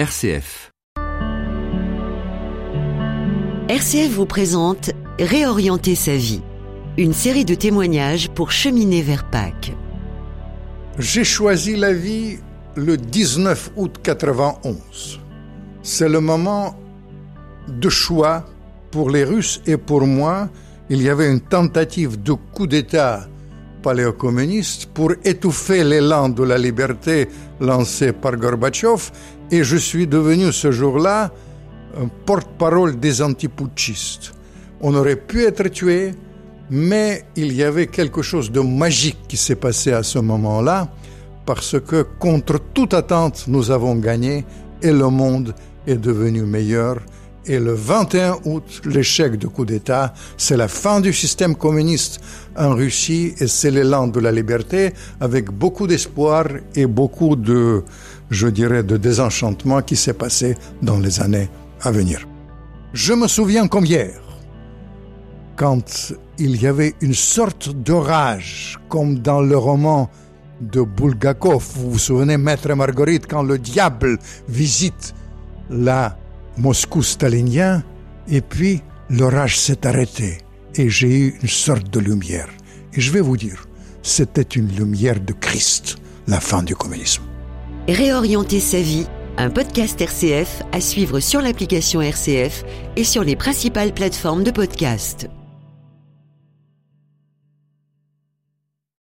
RCF. RCF vous présente Réorienter sa vie, une série de témoignages pour cheminer vers Pâques. J'ai choisi la vie le 19 août 91. C'est le moment de choix pour les Russes et pour moi. Il y avait une tentative de coup d'État paléocommuniste pour étouffer l'élan de la liberté lancé par Gorbatchev et je suis devenu ce jour-là un porte-parole des antiputschistes. On aurait pu être tué, mais il y avait quelque chose de magique qui s'est passé à ce moment-là parce que contre toute attente, nous avons gagné et le monde est devenu meilleur et le 21 août, l'échec du coup d'État, c'est la fin du système communiste en Russie et c'est l'élan de la liberté avec beaucoup d'espoir et beaucoup de, je dirais, de désenchantement qui s'est passé dans les années à venir. Je me souviens comme hier, quand il y avait une sorte d'orage, comme dans le roman de Bulgakov. Vous vous souvenez, Maître Marguerite, quand le diable visite la Moscou stalinien, et puis l'orage s'est arrêté et j'ai eu une sorte de lumière. Et je vais vous dire, c'était une lumière de Christ, la fin du communisme. Réorienter sa vie, un podcast RCF à suivre sur l'application RCF et sur les principales plateformes de podcast.